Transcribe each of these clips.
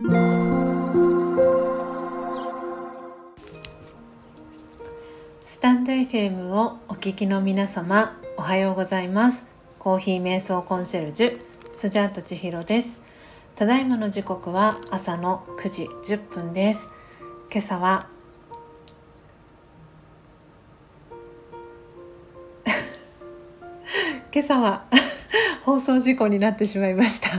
スタンド FM をお聞きの皆様おはようございます。コーヒー瞑想コンシェルジュスジャータ千尋です。ただいまの時刻は朝の9時10分です。今朝は 今朝は 放送事故になってしまいました、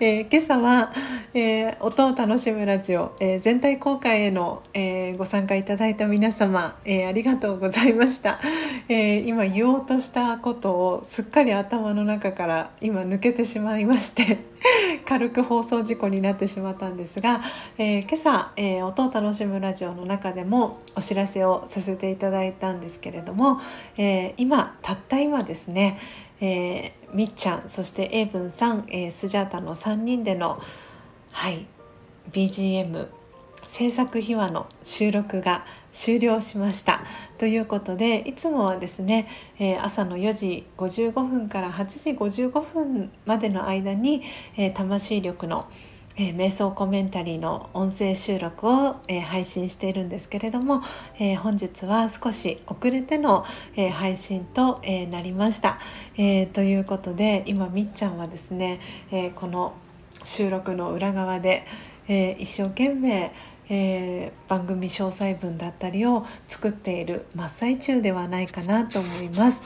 えー、今朝は、えー、音を楽しむラジオ、えー、全体公開への、えご参加いただいた皆様、えありがとうございました、え今言おうとしたことをすっかり頭の中から今抜けてしまいまして 軽く放送事故になってしまったんですが、え今朝、え音を楽しむラジオの中でもお知らせをさせていただいたんですけれども、え今たった今ですねえ、みっちゃんそして英文さん、えー、スジャータの3人での、はい、BGM 制作秘話の収録が終了しました。ということでいつもはですね、えー、朝の4時55分から8時55分までの間に、えー、魂力の「えー、瞑想コメンタリーの音声収録を、え、配信しているんですけれども、え、本日は少し遅れての、え配信と、えなりました、えということで今みっちゃんはですね、えこの収録の裏側で、え一生懸命えー、番組詳細文だったりを作っている真っ最中ではないかなと思います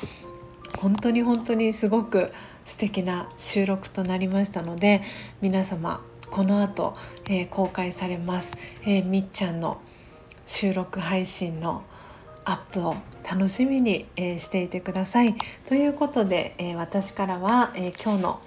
本当に本当にすごく素敵な収録となりましたので皆様この後、えー、公開されます、えー、みっちゃんの収録配信のアップを楽しみに、えー、していてください。ということで、え私からは、え今日の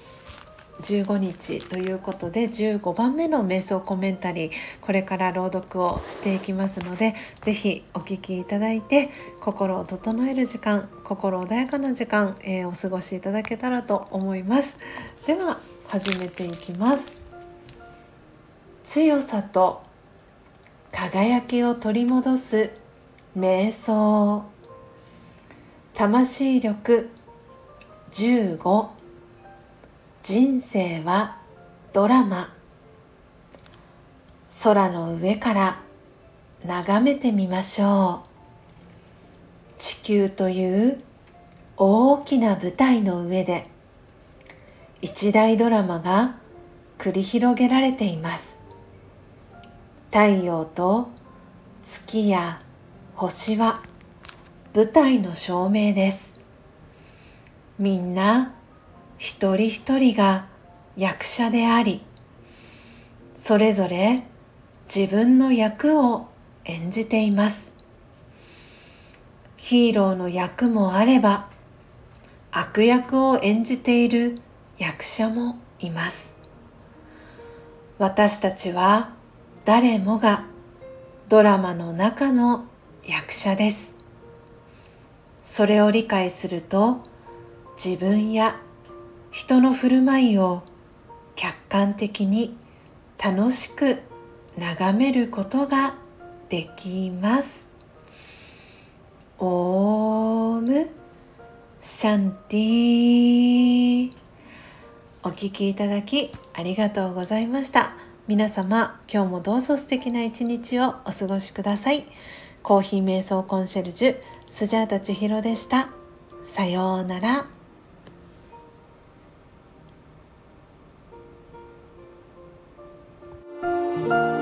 15日ということで15番目の瞑想コメンタリーこれから朗読をしていきますので是非お聴きいただいて心を整える時間心穏やかな時間、えー、お過ごしいただけたらと思います。では始めていきます。強さと輝きを取り戻す瞑想。魂力15人生はドラマ。空の上から眺めてみましょう。地球という大きな舞台の上で一大ドラマが繰り広げられています。太陽と月や星は舞台の照明です。みんな一人一人が役者でありそれぞれ自分の役を演じています。ヒーローの役もあれば悪役を演じている役者もいます。私たちは誰もがドラマの中の役者です。それを理解すると自分や人の振る舞いを客観的に楽しく眺めることができます。オーム。シャンティお聴きいただきありがとうございました。皆様今日もどうぞ素敵な一日をお過ごしください。コーヒー瞑想コンシェルジュスジャータ千尋でした。さようなら「Bye.